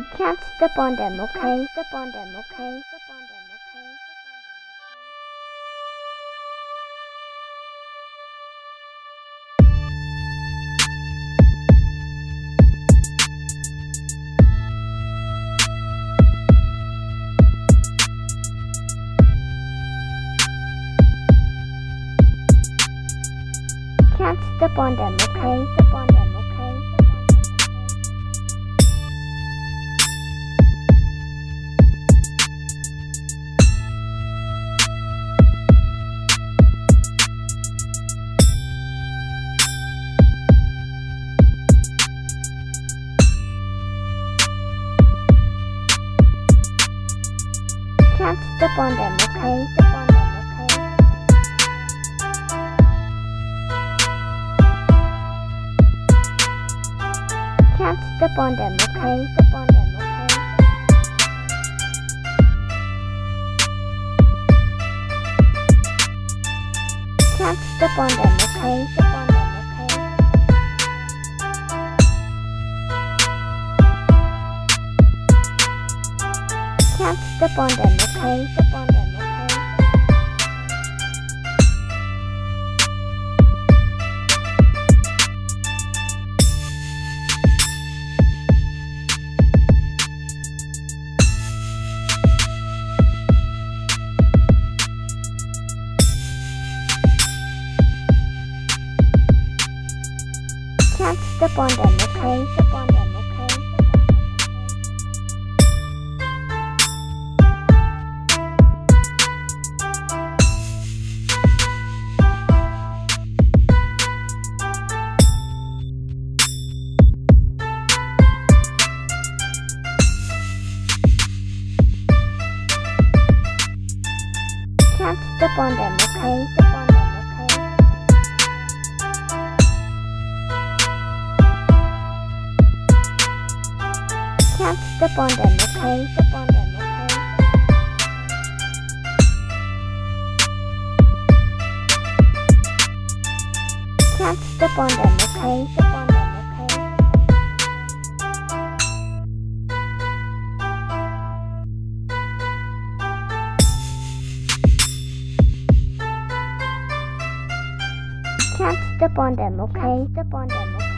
Can't step on them, okay? Step on them, okay? Step on them, okay? Can't step on them, okay? Step on them, Can't step on them, okay? Step on them, okay? Can't step on them, okay? Step on them, okay? Can't step on them, okay? Can't step on them, okay? Step on them, okay? Can't step on them, okay? Step on them, Can't step on them, okay? Step on them, okay? Can't step on them, okay? Step on them, okay? Can't step on them, okay? Step on them, okay? Step on them, okay?